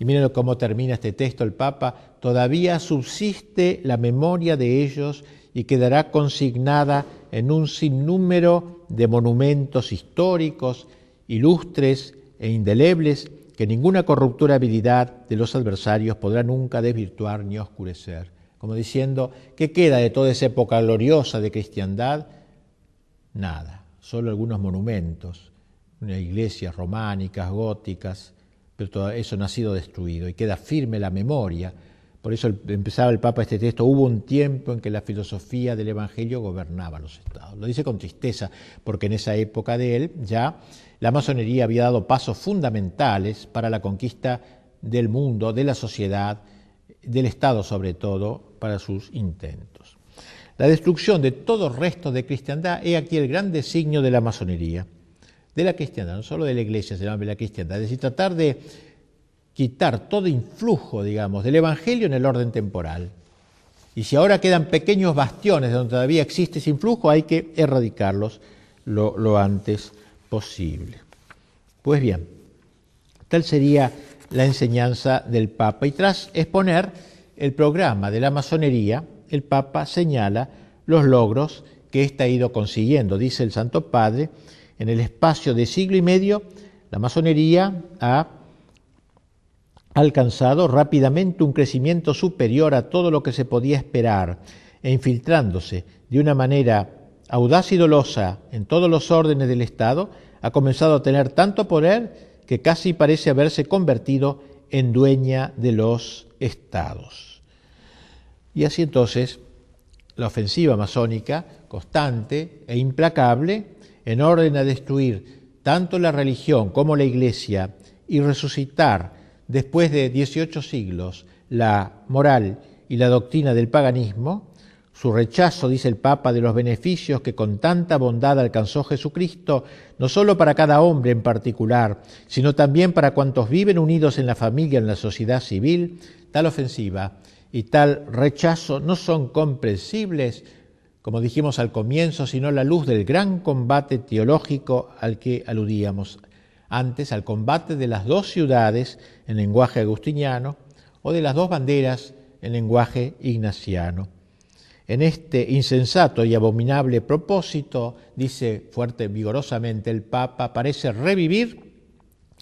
Y miren cómo termina este texto el Papa, todavía subsiste la memoria de ellos y quedará consignada en un sinnúmero de monumentos históricos, ilustres e indelebles que ninguna corruptura habilidad de los adversarios podrá nunca desvirtuar ni oscurecer como diciendo, ¿qué queda de toda esa época gloriosa de cristiandad? Nada, solo algunos monumentos, iglesias románicas, góticas, pero eso no ha sido destruido y queda firme la memoria. Por eso empezaba el Papa este texto, hubo un tiempo en que la filosofía del Evangelio gobernaba los estados. Lo dice con tristeza, porque en esa época de él ya la masonería había dado pasos fundamentales para la conquista del mundo, de la sociedad, del Estado sobre todo, para sus intentos. La destrucción de todo resto de cristiandad es aquí el gran designio de la masonería, de la cristiandad, no solo de la iglesia, sino de la cristiandad, es decir, tratar de quitar todo influjo, digamos, del Evangelio en el orden temporal. Y si ahora quedan pequeños bastiones donde todavía existe ese influjo, hay que erradicarlos lo, lo antes posible. Pues bien, tal sería la enseñanza del Papa. Y tras exponer el programa de la masonería, el Papa señala los logros que ésta ha ido consiguiendo. Dice el Santo Padre, en el espacio de siglo y medio, la masonería ha alcanzado rápidamente un crecimiento superior a todo lo que se podía esperar e infiltrándose de una manera audaz y dolosa en todos los órdenes del Estado, ha comenzado a tener tanto poder que casi parece haberse convertido en dueña de los estados. Y así entonces la ofensiva masónica, constante e implacable, en orden a destruir tanto la religión como la iglesia y resucitar después de 18 siglos la moral y la doctrina del paganismo, su rechazo, dice el Papa, de los beneficios que con tanta bondad alcanzó Jesucristo, no solo para cada hombre en particular, sino también para cuantos viven unidos en la familia, en la sociedad civil, tal ofensiva y tal rechazo no son comprensibles, como dijimos al comienzo, sino la luz del gran combate teológico al que aludíamos antes, al combate de las dos ciudades en lenguaje agustiniano o de las dos banderas en lenguaje ignaciano. En este insensato y abominable propósito, dice fuerte, vigorosamente el Papa, parece revivir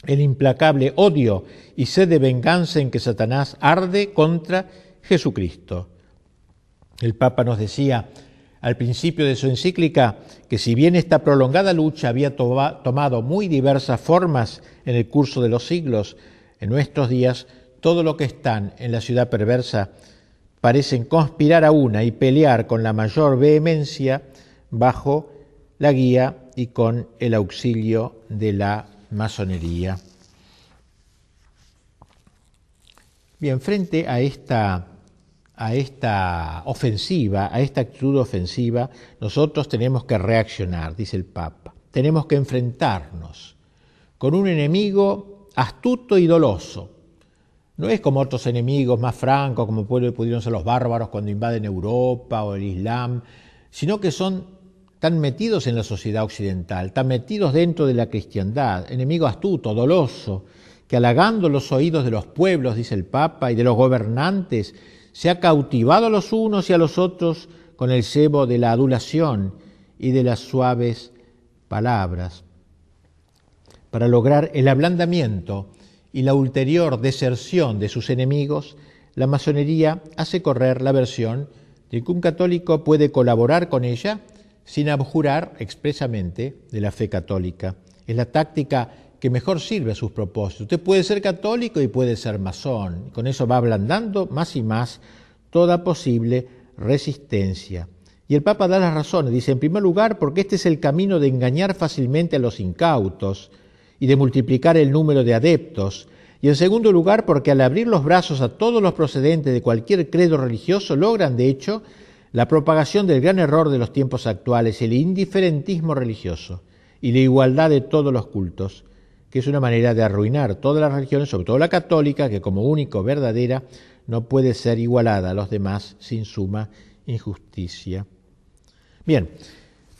el implacable odio y sed de venganza en que Satanás arde contra Jesucristo. El Papa nos decía al principio de su encíclica que si bien esta prolongada lucha había tomado muy diversas formas en el curso de los siglos, en nuestros días todo lo que están en la ciudad perversa parecen conspirar a una y pelear con la mayor vehemencia bajo la guía y con el auxilio de la masonería. Bien, frente a esta, a esta ofensiva, a esta actitud ofensiva, nosotros tenemos que reaccionar, dice el Papa. Tenemos que enfrentarnos con un enemigo astuto y doloso, no es como otros enemigos más francos, como pudieron ser los bárbaros cuando invaden Europa o el Islam, sino que son tan metidos en la sociedad occidental, tan metidos dentro de la cristiandad, enemigo astuto, doloso, que halagando los oídos de los pueblos, dice el Papa, y de los gobernantes, se ha cautivado a los unos y a los otros con el cebo de la adulación y de las suaves palabras, para lograr el ablandamiento y la ulterior deserción de sus enemigos, la masonería hace correr la versión de que un católico puede colaborar con ella sin abjurar expresamente de la fe católica. Es la táctica que mejor sirve a sus propósitos. Usted puede ser católico y puede ser masón. Con eso va ablandando más y más toda posible resistencia. Y el Papa da las razones. Dice, en primer lugar, porque este es el camino de engañar fácilmente a los incautos y de multiplicar el número de adeptos. Y en segundo lugar, porque al abrir los brazos a todos los procedentes de cualquier credo religioso, logran, de hecho, la propagación del gran error de los tiempos actuales, el indiferentismo religioso y la igualdad de todos los cultos que es una manera de arruinar todas las religiones, sobre todo la católica, que como único verdadera no puede ser igualada a los demás sin suma injusticia. Bien,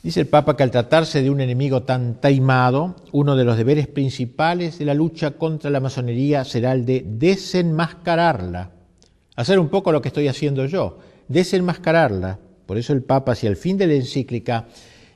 dice el Papa que al tratarse de un enemigo tan taimado, uno de los deberes principales de la lucha contra la masonería será el de desenmascararla, hacer un poco lo que estoy haciendo yo, desenmascararla. Por eso el Papa, hacia el fin de la encíclica,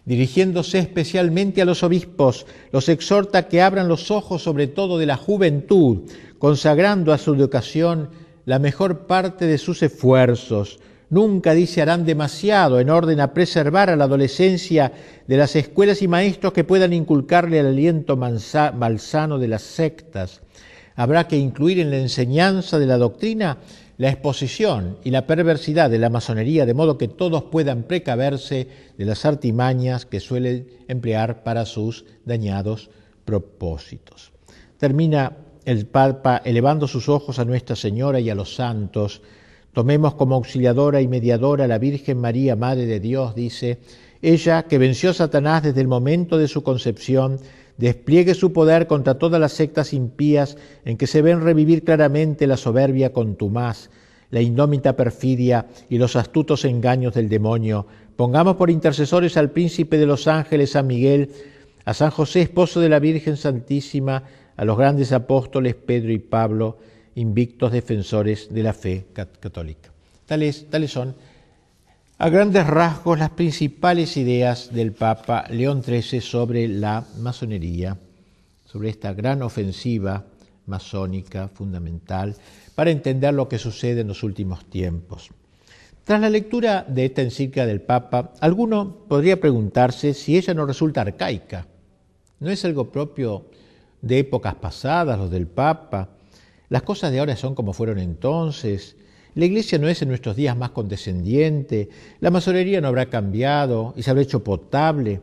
dirigiéndose especialmente a los obispos, los exhorta que abran los ojos sobre todo de la juventud, consagrando a su educación la mejor parte de sus esfuerzos. Nunca, dice, harán demasiado en orden a preservar a la adolescencia de las escuelas y maestros que puedan inculcarle el aliento malsano de las sectas. Habrá que incluir en la enseñanza de la doctrina la exposición y la perversidad de la masonería, de modo que todos puedan precaverse de las artimañas que suelen emplear para sus dañados propósitos. Termina el Papa elevando sus ojos a Nuestra Señora y a los santos. Tomemos como auxiliadora y mediadora a la Virgen María, Madre de Dios, dice, ella que venció a Satanás desde el momento de su concepción, despliegue su poder contra todas las sectas impías en que se ven revivir claramente la soberbia contumaz, la indómita perfidia y los astutos engaños del demonio. Pongamos por intercesores al príncipe de los ángeles, San Miguel, a San José, esposo de la Virgen Santísima, a los grandes apóstoles Pedro y Pablo, invictos defensores de la fe católica. Tales, tales son a grandes rasgos las principales ideas del Papa León XIII sobre la masonería, sobre esta gran ofensiva masónica fundamental para entender lo que sucede en los últimos tiempos. Tras la lectura de esta encíclica del Papa, alguno podría preguntarse si ella no resulta arcaica. ¿No es algo propio de épocas pasadas, los del Papa? Las cosas de ahora son como fueron entonces, la iglesia no es en nuestros días más condescendiente, la masonería no habrá cambiado y se habrá hecho potable.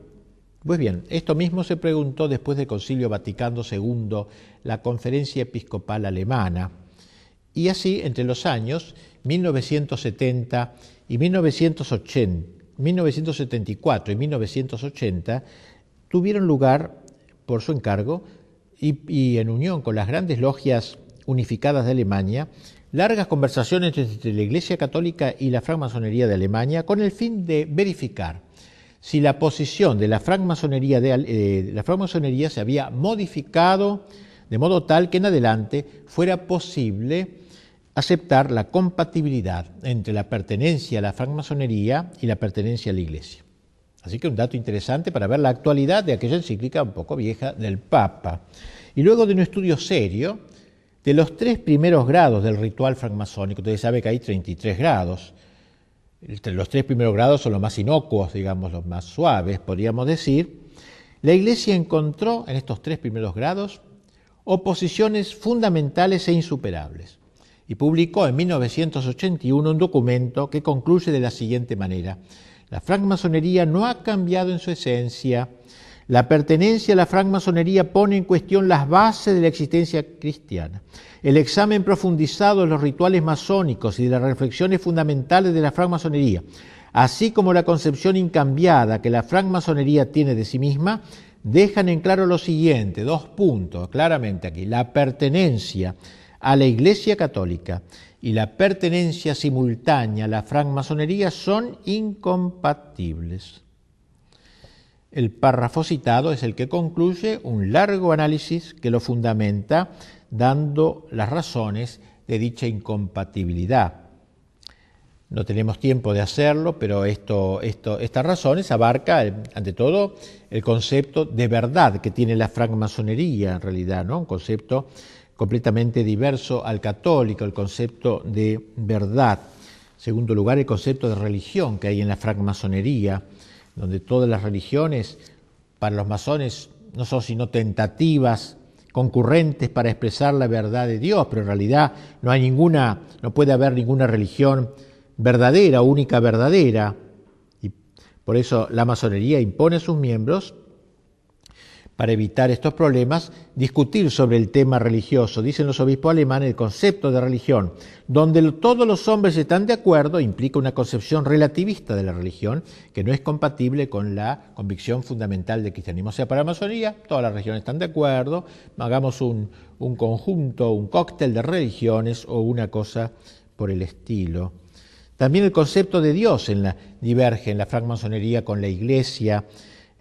Pues bien, esto mismo se preguntó después del Concilio Vaticano II, la conferencia episcopal alemana. Y así, entre los años 1970 y 1980, 1974 y 1980, tuvieron lugar, por su encargo, y, y en unión con las grandes logias unificadas de Alemania, largas conversaciones entre la Iglesia Católica y la francmasonería de Alemania con el fin de verificar si la posición de la francmasonería, de, eh, la se había modificado de modo tal que en adelante fuera posible aceptar la compatibilidad entre la pertenencia a la francmasonería y la pertenencia a la Iglesia. Así que un dato interesante para ver la actualidad de aquella encíclica un poco vieja del Papa. Y luego de un estudio serio, de los tres primeros grados del ritual francmasónico, ustedes saben que hay 33 grados. Los tres primeros grados son los más inocuos, digamos, los más suaves, podríamos decir. La Iglesia encontró en estos tres primeros grados oposiciones fundamentales e insuperables y publicó en 1981 un documento que concluye de la siguiente manera. La francmasonería no ha cambiado en su esencia, la pertenencia a la francmasonería pone en cuestión las bases de la existencia cristiana. El examen profundizado de los rituales masónicos y de las reflexiones fundamentales de la francmasonería, así como la concepción incambiada que la francmasonería tiene de sí misma, dejan en claro lo siguiente, dos puntos claramente aquí, la pertenencia a la Iglesia Católica y la pertenencia simultánea a la francmasonería son incompatibles. El párrafo citado es el que concluye un largo análisis que lo fundamenta dando las razones de dicha incompatibilidad. No tenemos tiempo de hacerlo, pero estas razones abarcan, ante todo, el concepto de verdad que tiene la francmasonería, en realidad, ¿no? un concepto completamente diverso al católico, el concepto de verdad. En segundo lugar, el concepto de religión que hay en la francmasonería donde todas las religiones para los masones no son sino tentativas concurrentes para expresar la verdad de Dios, pero en realidad no hay ninguna, no puede haber ninguna religión verdadera, única verdadera. Y por eso la masonería impone a sus miembros para evitar estos problemas, discutir sobre el tema religioso. Dicen los obispos alemanes, el concepto de religión, donde todos los hombres están de acuerdo, implica una concepción relativista de la religión que no es compatible con la convicción fundamental del cristianismo. O sea, para la masonería, todas las religiones están de acuerdo, hagamos un, un conjunto, un cóctel de religiones o una cosa por el estilo. También el concepto de Dios en la, diverge en la francmasonería con la Iglesia,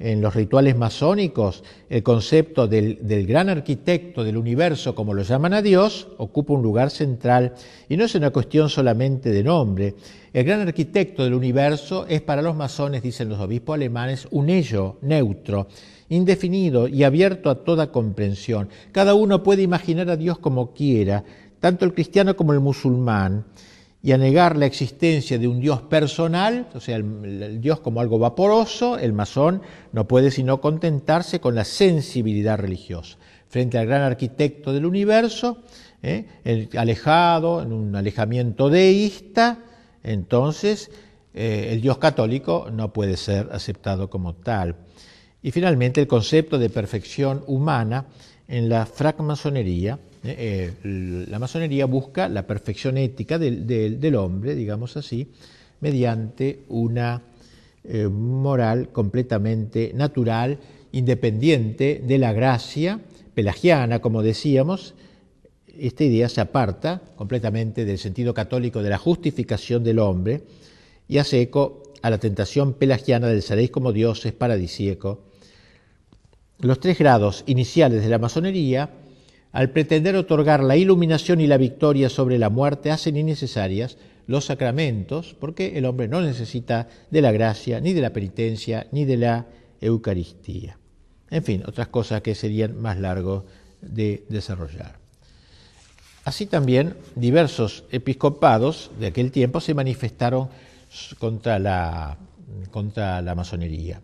en los rituales masónicos, el concepto del, gran arquitecto del universo, como lo llaman a Dios, ocupa un lugar central y no es una cuestión solamente de nombre. El gran arquitecto del universo es para los masones, dicen los obispos alemanes, un ello neutro, indefinido y abierto a toda comprensión. Cada uno puede imaginar a Dios como quiera, tanto el cristiano como el musulmán y a negar la existencia de un Dios personal, o sea, el, Dios como algo vaporoso, el masón no puede sino contentarse con la sensibilidad religiosa. Frente al gran arquitecto del universo, ¿eh? alejado, en un alejamiento deísta, entonces eh, el Dios católico no puede ser aceptado como tal. Y finalmente el concepto de perfección humana en la francmasonería, eh, eh, la masonería busca la perfección ética del, hombre, digamos así, mediante una eh, moral completamente natural, independiente de la gracia pelagiana, como decíamos. Esta idea se aparta completamente del sentido católico de la justificación del hombre y hace eco a la tentación pelagiana del seréis como dioses paradisíaco. Los tres grados iniciales de la masonería al pretender otorgar la iluminación y la victoria sobre la muerte, hacen innecesarias los sacramentos, porque el hombre no necesita de la gracia, ni de la penitencia, ni de la Eucaristía. En fin, otras cosas que serían más largos de desarrollar. Así también diversos episcopados de aquel tiempo se manifestaron contra la, contra la masonería.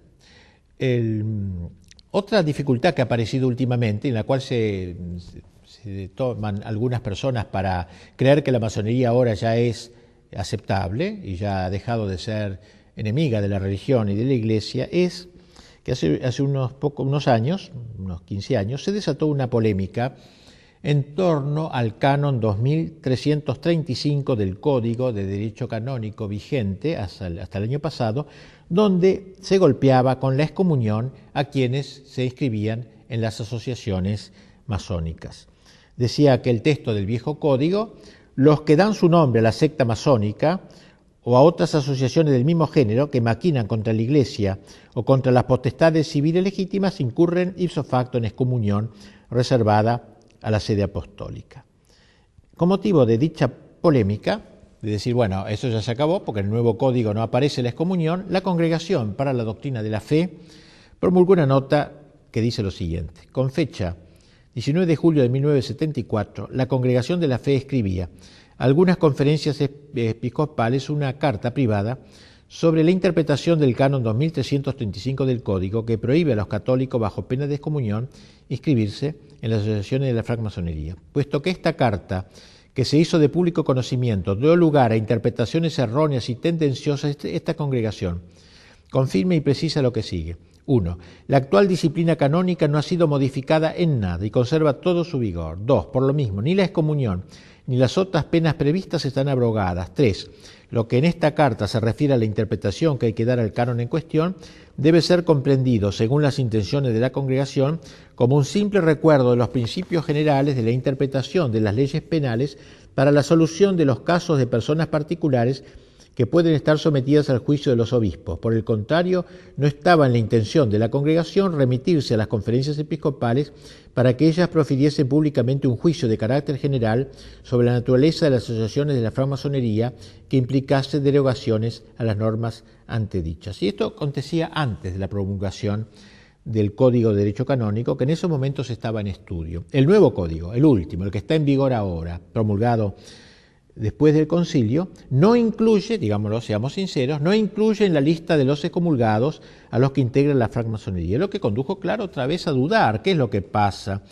El, otra dificultad que ha aparecido últimamente, en la cual se, toman algunas personas para creer que la masonería ahora ya es aceptable y ya ha dejado de ser enemiga de la religión y de la iglesia, es que hace, hace unos, unos años, unos 15 años, se desató una polémica en torno al canon 2335 del Código de Derecho Canónico vigente hasta el año pasado, donde se golpeaba con la excomunión a quienes se inscribían en las asociaciones masónicas. Decía que el texto del viejo código, los que dan su nombre a la secta masónica o a otras asociaciones del mismo género que maquinan contra la Iglesia o contra las potestades civiles legítimas incurren ipso facto en excomunión reservada a la sede apostólica. Con motivo de dicha polémica, de decir, bueno, eso ya se acabó porque el nuevo código no aparece la excomunión, la Congregación para la Doctrina de la Fe promulgó una nota que dice lo siguiente. Con fecha 19 de julio de 1974, la Congregación de la Fe escribía algunas conferencias episcopales una carta privada sobre la interpretación del canon 2335 del Código que prohíbe a los católicos bajo pena de excomunión inscribirse en las asociaciones de la francmasonería, puesto que esta carta que se hizo de público conocimiento dio lugar a interpretaciones erróneas y tendenciosas, este, esta congregación confirma y precisa lo que sigue. 1. La actual disciplina canónica no ha sido modificada en nada y conserva todo su vigor. 2. Por lo mismo, ni la excomunión ni las otras penas previstas están abrogadas. 3. Lo que en esta carta se refiere a la interpretación que hay que dar al canon en cuestión debe ser comprendido, según las intenciones de la congregación, como un simple recuerdo de los principios generales de la interpretación de las leyes penales para la solución de los casos de personas particulares que pueden estar sometidas al juicio de los obispos. Por el contrario, no estaba en la intención de la congregación remitirse a las conferencias episcopales para que ellas profiriesen públicamente un juicio de carácter general sobre la naturaleza de las asociaciones de la francmasonería que implicase derogaciones a las normas antedichas. Y esto acontecía antes de la promulgación del Código de Derecho Canónico, que en esos momentos estaba en estudio. El nuevo código, el último, el que está en vigor ahora, promulgado después del concilio, no incluye, digámoslo, seamos sinceros, no incluye en la lista de los excomulgados a los que integran la francmasonería, lo que condujo, claro, otra vez a dudar, ¿qué es lo que pasa?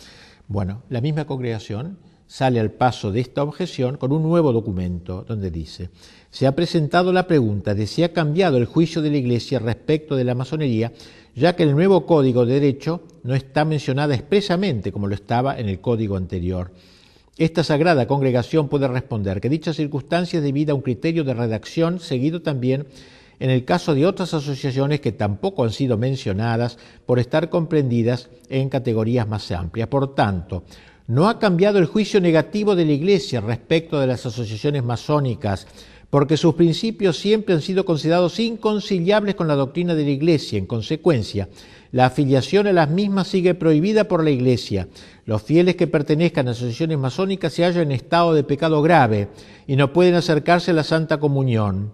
Bueno, la misma congregación sale al paso de esta objeción con un nuevo documento donde dice, se ha presentado la pregunta de si ha cambiado el juicio de la Iglesia respecto de la masonería, ya que el nuevo código de derecho no está mencionada expresamente como lo estaba en el código anterior. Esta sagrada congregación puede responder que dicha circunstancia es debida a un criterio de redacción seguido también en el caso de otras asociaciones que tampoco han sido mencionadas por estar comprendidas en categorías más amplias. Por tanto, no ha cambiado el juicio negativo de la Iglesia respecto de las asociaciones masónicas, porque sus principios siempre han sido considerados inconciliables con la doctrina de la Iglesia. En consecuencia, la afiliación a las mismas sigue prohibida por la Iglesia. Los fieles que pertenezcan a asociaciones masónicas se hallan en estado de pecado grave y no pueden acercarse a la Santa Comunión,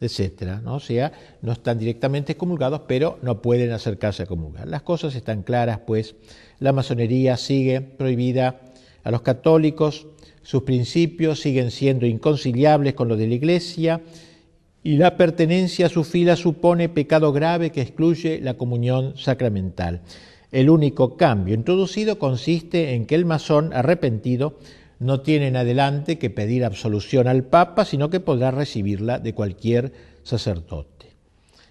etc. ¿no? O sea, no están directamente excomulgados, pero no pueden acercarse a comulgar. Las cosas están claras, pues la masonería sigue prohibida a los católicos, sus principios siguen siendo inconciliables con los de la Iglesia y la pertenencia a su fila supone pecado grave que excluye la comunión sacramental. El único cambio introducido consiste en que el masón arrepentido no tiene en adelante que pedir absolución al Papa, sino que podrá recibirla de cualquier sacerdote.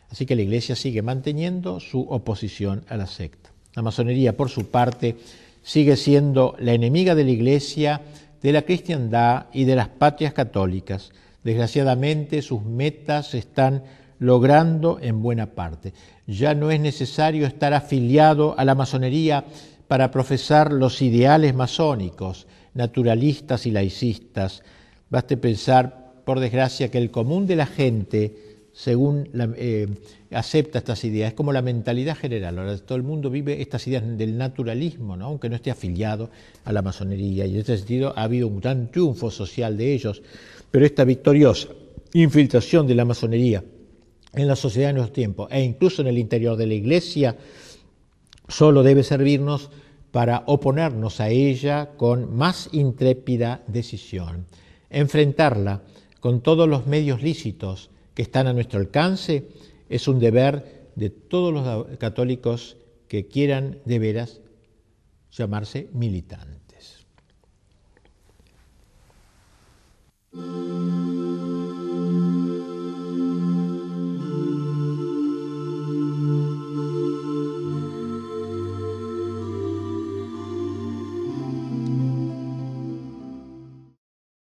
Así que la Iglesia sigue manteniendo su oposición a la secta. La masonería, por su parte, sigue siendo la enemiga de la Iglesia de la cristiandad y de las patrias católicas. Desgraciadamente sus metas se están logrando en buena parte. Ya no es necesario estar afiliado a la masonería para profesar los ideales masónicos, naturalistas y laicistas. Baste pensar, por desgracia, que el común de la gente según eh, acepta estas ideas. Es como la mentalidad general. Ahora todo el mundo vive estas ideas del naturalismo, aunque no esté afiliado a la masonería. Y en ese sentido ha habido un gran triunfo social de ellos. Pero esta victoriosa infiltración de la masonería en la sociedad de nuestro tiempo e incluso en el interior de la Iglesia solo debe servirnos para oponernos a ella con más intrépida decisión, enfrentarla con todos los medios lícitos que están a nuestro alcance, es un deber de todos los católicos que quieran de veras llamarse militantes. Música